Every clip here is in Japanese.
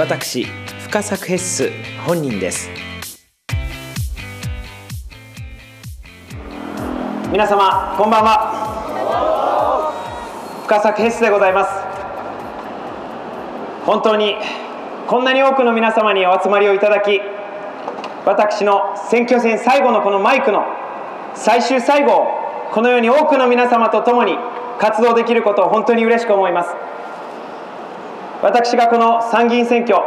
私深作ヘッス本人です。皆様こんばんは。深作ヘッスでございます。本当にこんなに多くの皆様にお集まりをいただき私の選挙戦最後のこのマイクの最終最後をこのように多くの皆様と共に活動できることを本当に嬉しく思います。私がこの参議院選挙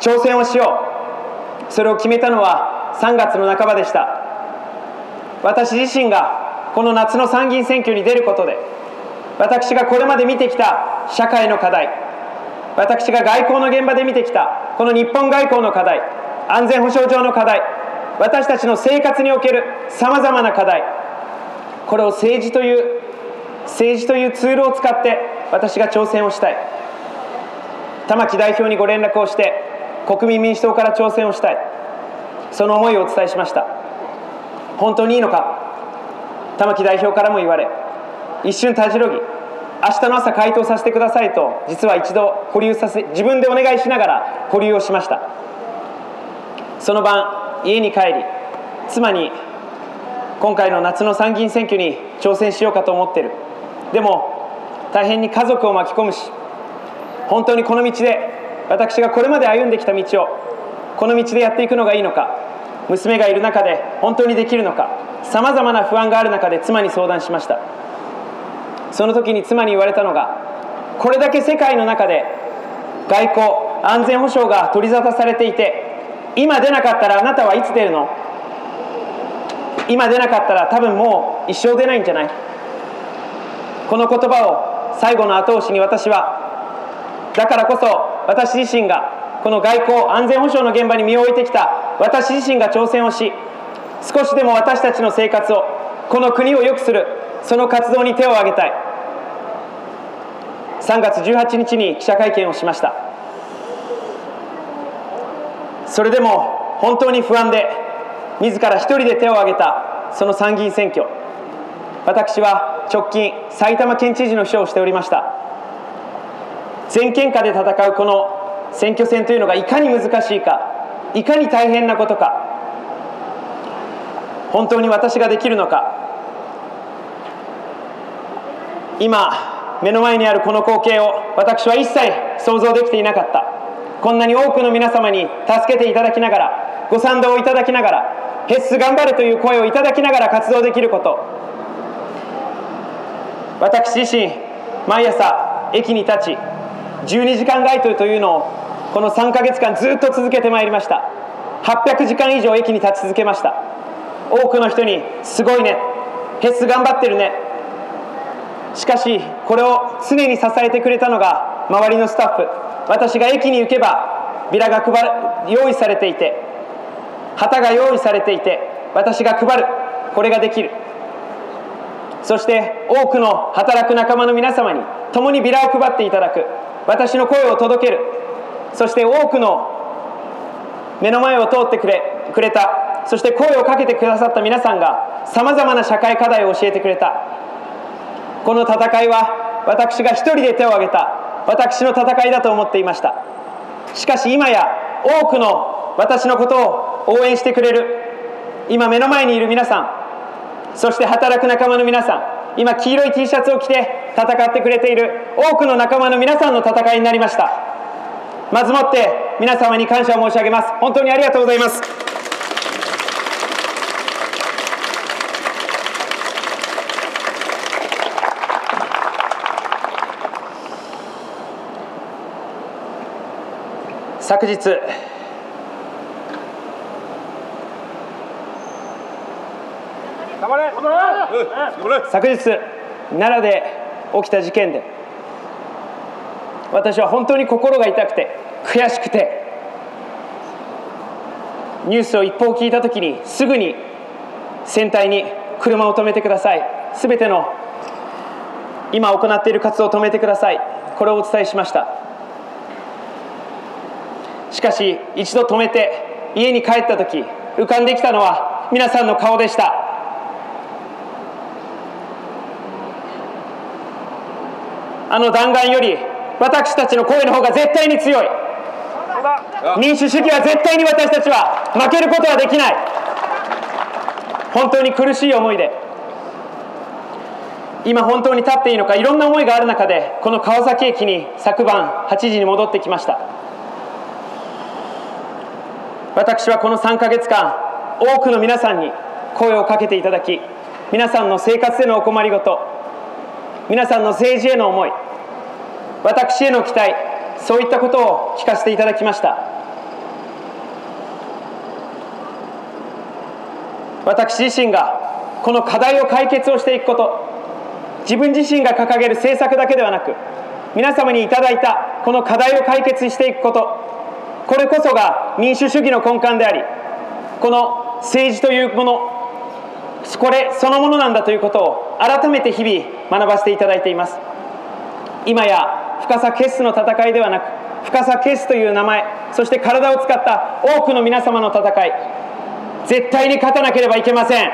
挑戦をしよう。それを決めたのは3月の半ばでした。私自身がこの夏の参議院選挙に出ることで私がこれまで見てきた社会の課題私が外交の現場で見てきたこの日本外交の課題安全保障上の課題私たちの生活におけるさまざまな課題これを政治という政治というツールを使って私が挑戦をしたい。玉木代表にご連絡をして国民民主党から挑戦をしたい。その思いをお伝えしました。本当にいいのか？玉木代表からも言われ一瞬たじろぎ明日の朝回答させてくださいと実は一度保留させ自分でお願いしながら保留をしました。その晩家に帰り妻に今回の夏の参議院選挙に挑戦しようかと思ってる。でも大変に家族を巻き込むし本当にこの道で私がこれまで歩んできた道をこの道でやっていくのがいいのか娘がいる中で本当にできるのかさまざまな不安がある中で妻に相談しました。その時に妻に言われたのがこれだけ世界の中で外交安全保障が取り沙汰されていて今出なかったらあなたはいつ出るの？今出なかったら多分もう一生出ないんじゃない？この言葉を最後の後押しに私はだからこそ私自身がこの外交安全保障の現場に身を置いてきた私自身が挑戦をし少しでも私たちの生活をこの国を良くするその活動に手を挙げたい。3月18日に記者会見をしました。それでも本当に不安で自ら一人で手を挙げたその参議院選挙。私は直近埼玉県知事の秘書をしておりました。全県下で戦うこの選挙戦というのがいかに難しいかいかに大変なことか本当に私ができるのか。今目の前にあるこの光景を私は一切想像できていなかった。こんなに多くの皆様に助けていただきながらご賛同いただきながらヘッス頑張るという声をいただきながら活動できること。私自身毎朝駅に立ち12時間街頭というのをこの3ヶ月間ずっと続けてまいりました。800時間以上駅に立ち続けました。多くの人に「すごいね」「ヘッス頑張ってるね」しかしこれを常に支えてくれたのが周りのスタッフ。私が駅に行けばビラが配用意されていて旗が用意されていて私が配る。これができる。そして多くの働く仲間の皆様に共にビラを配っていただく。私の声を届ける。そして多くの目の前を通ってくれくれた。そして声をかけてくださった皆さんがさまざまな社会課題を教えてくれた。この戦いは私が一人で手を挙げた私の戦いだと思っていました。しかし今や多くの私のことを応援してくれる今目の前にいる皆さんそして働く仲間の皆さん今黄色い T シャツを着て戦ってくれている多くの仲間の皆さんの戦いになりました。まずもって皆様に感謝を申し上げます。本当にありがとうございます。昨日昨日奈良で起きた事件で。私は本当に心が痛くて悔しくてニュースを一報聞いた時にすぐに船体に車を止めてください。すべての今行っている活動を止めてください。これをお伝えしました。しかし一度止めて家に帰った時浮かんできたのは皆さんの顔でした。あの弾丸より私たちの声の方が絶対に強い。民主主義は絶対に私たちは負けることはできない。本当に苦しい思いで。今本当に立っていいのかいろんな思いがある中でこの川崎駅に昨晩8時に戻ってきました。私はこの3ヶ月間多くの皆さんに声をかけていただき皆さんの生活へのお困りごと皆さんの政治への思い私への期待そういったことを聞かせていただきました。私自身がこの課題を解決をしていくこと自分自身が掲げる政策だけではなく皆様にいただいたこの課題を解決していくことこれこそが民主主義の根幹でありこの政治というものこれそのものなんだということを改めて日々学ばせていただいています。今や深さ決スの戦いではなく深さ決スという名前そして体を使った多くの皆様の戦い。絶対に勝たなければいけません。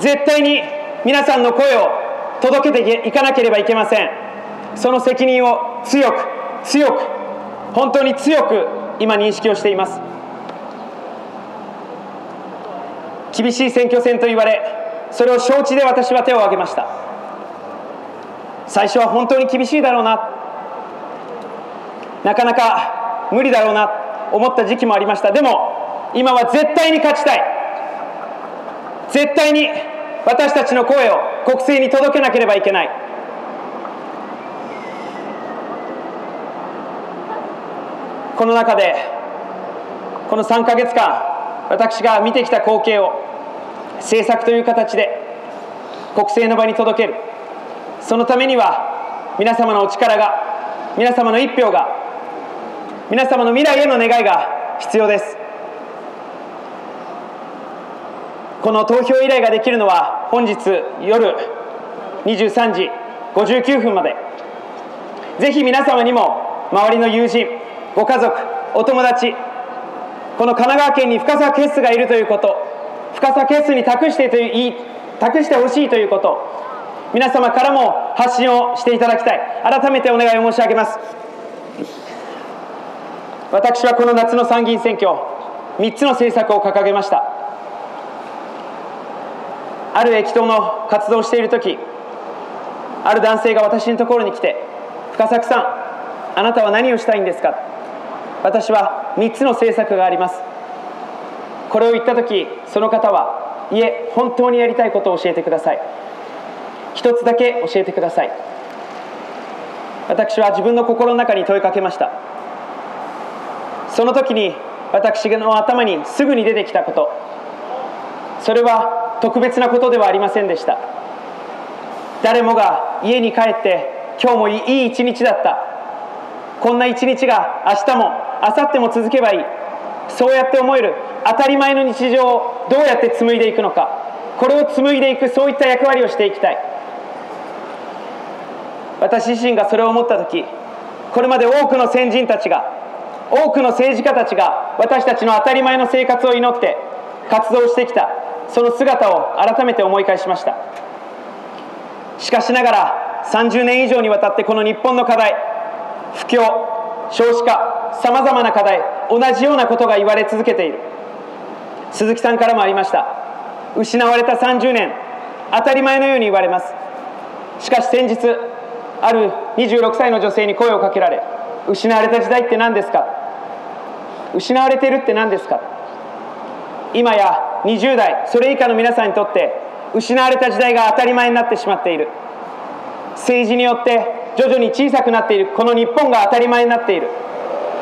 絶対に皆さんの声を届けていかなければいけません。その責任を強く強く本当に強く今認識をしています。厳しい選挙戦と言われそれを承知で私は手を挙げました。最初は本当に厳しいだろうな。なかなか無理だろうな思った時期もありました。でも今は絶対に勝ちたい。絶対に私たちの声を国政に届けなければいけない。この中でこの3か月間私が見てきた光景を政策という形で国政の場に届ける。そのためには皆様のお力が皆様の一票が皆様の未来への願いが必要です。この投票依頼ができるのは本日夜23時59分まで。ぜひ皆様にも周りの友人ご家族お友達この神奈川県に深沢ケースがいるということ深沢ケースに託してという託してほしいということ皆様からも発信をしていただきたい改めてお願いを申し上げます私はこの夏の参議院選挙3つの政策を掲げましたある駅頭の活動をしている時ある男性が私のところに来て深作さんあなたは何をしたいんですか私は3つの政策がありますこれを言った時その方はいえ本当にやりたいことを教えてください。一つだけ教えてください。私は自分の心の中に問いかけました。その時に私の頭にすぐに出てきたこと。それは特別なことではありませんでした。誰もが家に帰って今日もいい一日だった。こんな一日が明日も明後日も続けばいい。そうやって思える当たり前の日常をどうやって紡いでいくのかこれを紡いでいくそういった役割をしていきたい。私自身がそれを思った時これまで多くの先人たちが多くの政治家たちが私たちの当たり前の生活を祈って活動してきたその姿を改めて思い返しました。しかしながら30年以上にわたってこの日本の課題不況少子化さまざまな課題同じようなことが言われ続けている。鈴木さんからもありました。失われた30年当たり前のように言われます。しかし先日ある26歳の女性に声をかけられ失われた時代って何ですか？失われてるって何ですか？今や20代それ以下の皆さんにとって失われた時代が当たり前になってしまっている。政治によって徐々に小さくなっている。この日本が当たり前になっている。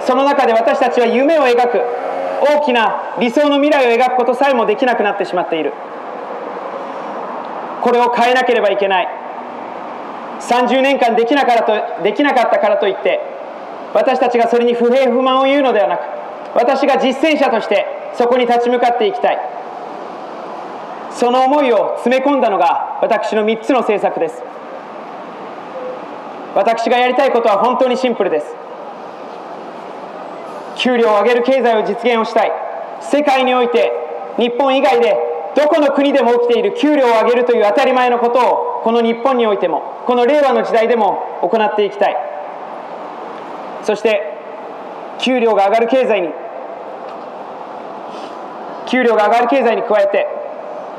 その中で私たちは夢を描く。大きな理想の未来を描くことさえもできなくなってしまっている。これを変えなければいけない。30年間できなかったとできなかったからといって私たちがそれに不平不満を言うのではなく私が実践者としてそこに立ち向かっていきたい。その思いを詰め込んだのが私の3つの政策です。私がやりたいことは本当にシンプルです。給料を上げる経済を実現をしたい。世界において日本以外でどこの国でも起きている給料を上げるという当たり前のことをこの日本においてもこの令和の時代でも行っていきたい。そして給料が上がる経済に給料が上がる経済に加えて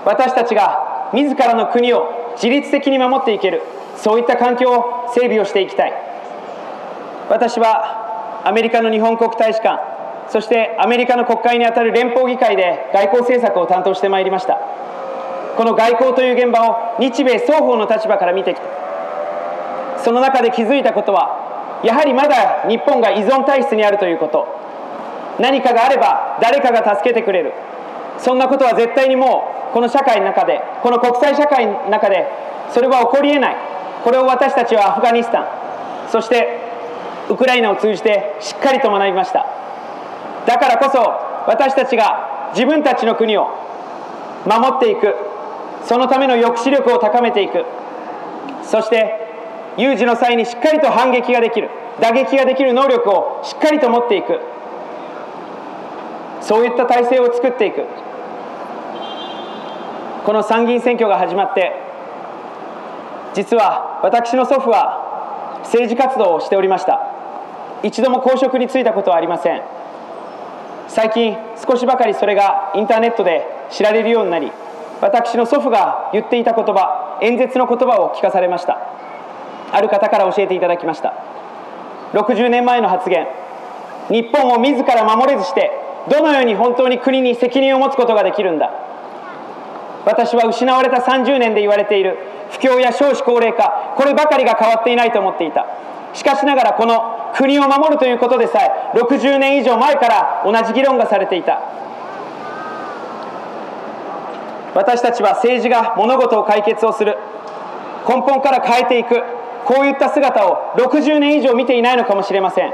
私たちが自らの国を自律的に守っていけるそういった環境を整備をしていきたい。私はアメリカの日本国大使館そしてアメリカの国会にあたる連邦議会で外交政策を担当してまいりました。この外交という現場を日米双方の立場から見てきた。その中で気づいたことはやはりまだ日本が依存体質にあるということ。何かがあれば誰かが助けてくれる。そんなことは絶対にもうこの社会の中でこの国際社会の中でそれは起こりえない。これを私たちはアフガニスタンそしてウクライナを通じてしっかりと学びました。だからこそ私たちが自分たちの国を守っていく。そのための抑止力を高めていく。そして有事の際にしっかりと反撃ができる。打撃ができる能力をしっかりと持っていく。そういった体制を作っていく。この参議院選挙が始まって実は私の祖父は政治活動をしておりました。一度も公職に就いたことはありません。最近少しばかりそれがインターネットで知られるようになり私の祖父が言っていた言葉演説の言葉を聞かされました。ある方から教えていただきました。60年前の発言。日本を自ら守れずしてどのように本当に国に責任を持つことができるんだ。私は失われた30年で言われている不況や少子高齢化こればかりが変わっていないと思っていた。しかしながらこの国を守るということでさえ60年以上前から同じ議論がされていた。私たちは政治が物事を解決をする。根本から変えていく。こういった姿を60年以上見ていないのかもしれません。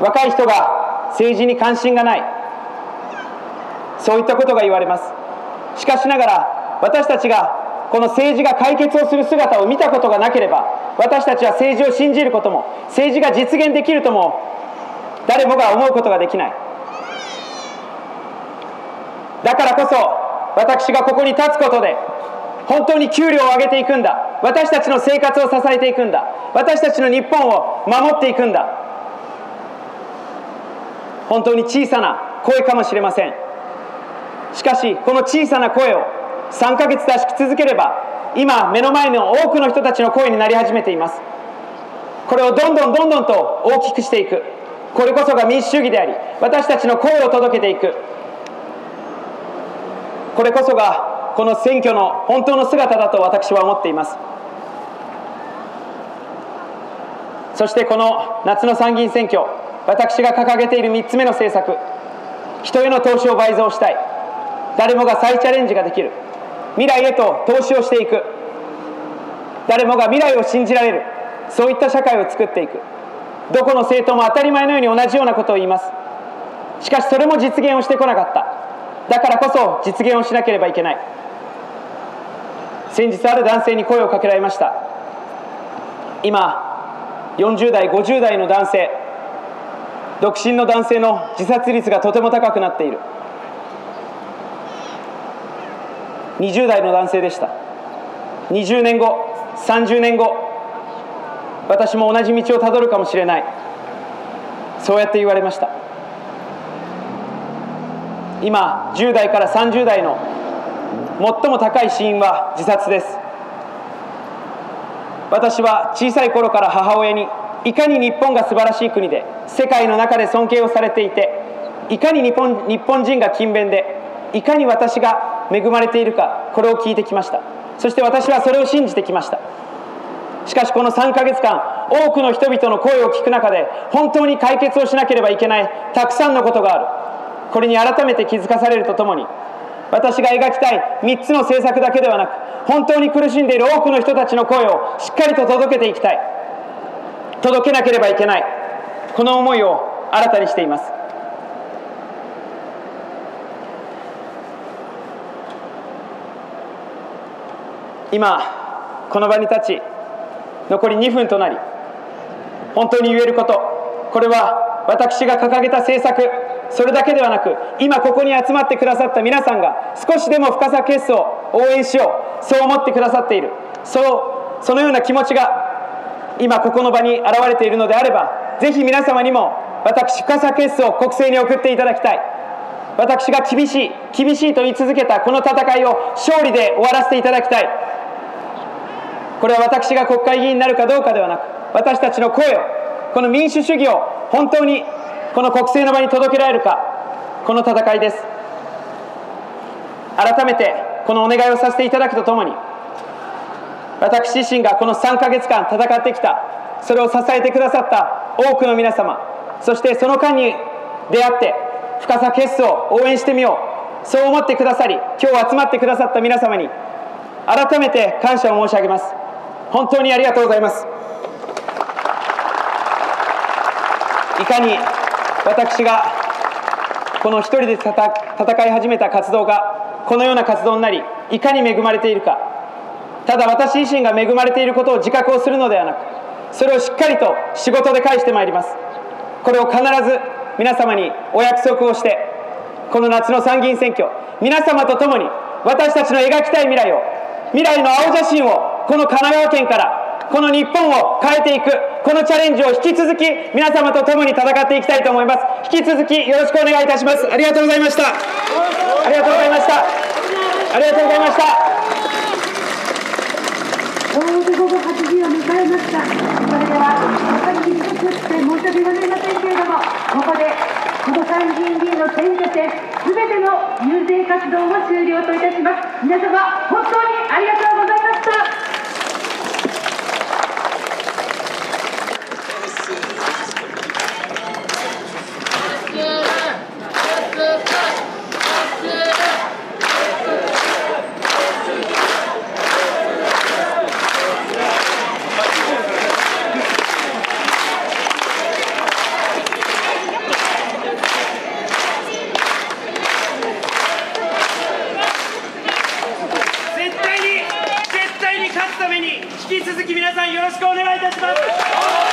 若い人が政治に関心がない。そういったことが言われます。しかしながら私たちがこの政治が解決をする姿を見たことがなければ私たちは政治を信じることも政治が実現できるとも誰もが思うことができない。だからこそ私がここに立つことで本当に給料を上げていくんだ。私たちの生活を支えていくんだ。私たちの日本を守っていくんだ。本当に小さな声かもしれません。しかしこの小さな声を3ヶ月出し続ければ今目の前の多くの人たちの声になり始めています。これをどんどんどんどんと大きくしていく。これこそが民主主義であり私たちの声を届けていく。これこそがこの選挙の本当の姿だと私は思っています。そしてこの夏の参議院選挙私が掲げている3つ目の政策。人への投資を倍増したい。誰もが再チャレンジができる。未来へと投資をしていく。誰もが未来を信じられる。そういった社会を作っていく。どこの政党も当たり前のように同じようなことを言います。しかしそれも実現をしてこなかった。だからこそ実現をしなければいけない。先日ある男性に声をかけられました。今40代50代の男性。独身の男性の自殺率がとても高くなっている。20代の男性でした。20年後30年後私も同じ道をたどるかもしれない。そうやって言われました。今10代から30代の最も高い死因は自殺です。私は小さい頃から母親にいかに日本が素晴らしい国で世界の中で尊敬をされていていかに日本日本人が勤勉でいかに私が恵まれているかこれを聞いてきました。そして私はそれを信じてきました。しかしこの3ヶ月間多くの人々の声を聞く中で本当に解決をしなければいけないたくさんのことがある。これに改めて気づかされるとともに私が描きたい3つの政策だけではなく本当に苦しんでいる多くの人たちの声をしっかりと届けていきたい。届けなければいけない。この思いを新たにしています。今この場に立ち残り2分となり本当に言えること。これは私が掲げた政策。それだけではなく今ここに集まってくださった皆さんが少しでも深さ決を応援しよう。そう思ってくださっている。そうそのような気持ちが今ここの場に現れているのであればぜひ皆様にも私深作決を国政に送っていただきたい。私が厳しい厳しいと言い続けたこの戦いを勝利で終わらせていただきたい。これは私が国会議員になるかどうかではなく私たちの声をこの民主主義を本当にこの国政の場に届けられるかこの戦いです。改めてこのお願いをさせていただくとともに私自身がこの3ヶ月間戦ってきたそれを支えてくださった多くの皆様そしてその間に出会って深さ決スを応援してみようそう思ってくださり今日集まってくださった皆様に改めて感謝を申し上げます。本当にありがとうございます。いかに私がこの一人で戦い始めた活動がこのような活動になりいかに恵まれているか。ただ私自身が恵まれていることを自覚をするのではなくそれをしっかりと仕事で返してまいります。これを必ず皆様にお約束をしてこの夏の参議院選挙皆様と共に私たちの描きたい未来を未来の青写真をこの神奈川県からこの日本を変えていくこのチャレンジを引き続き皆様と共に戦っていきたいと思います。引き続きよろしくお願いいたします。ありがとうございました。ありがとうございました。ありがとうございました。ちょうど午後8時を迎えました。それでは、本当に短くして申し訳ございませんけれども、ここで、この参議院議員の選挙戦、すべての遊説活動を終了といたします。皆様、き続き皆さんよろしくお願いいたします。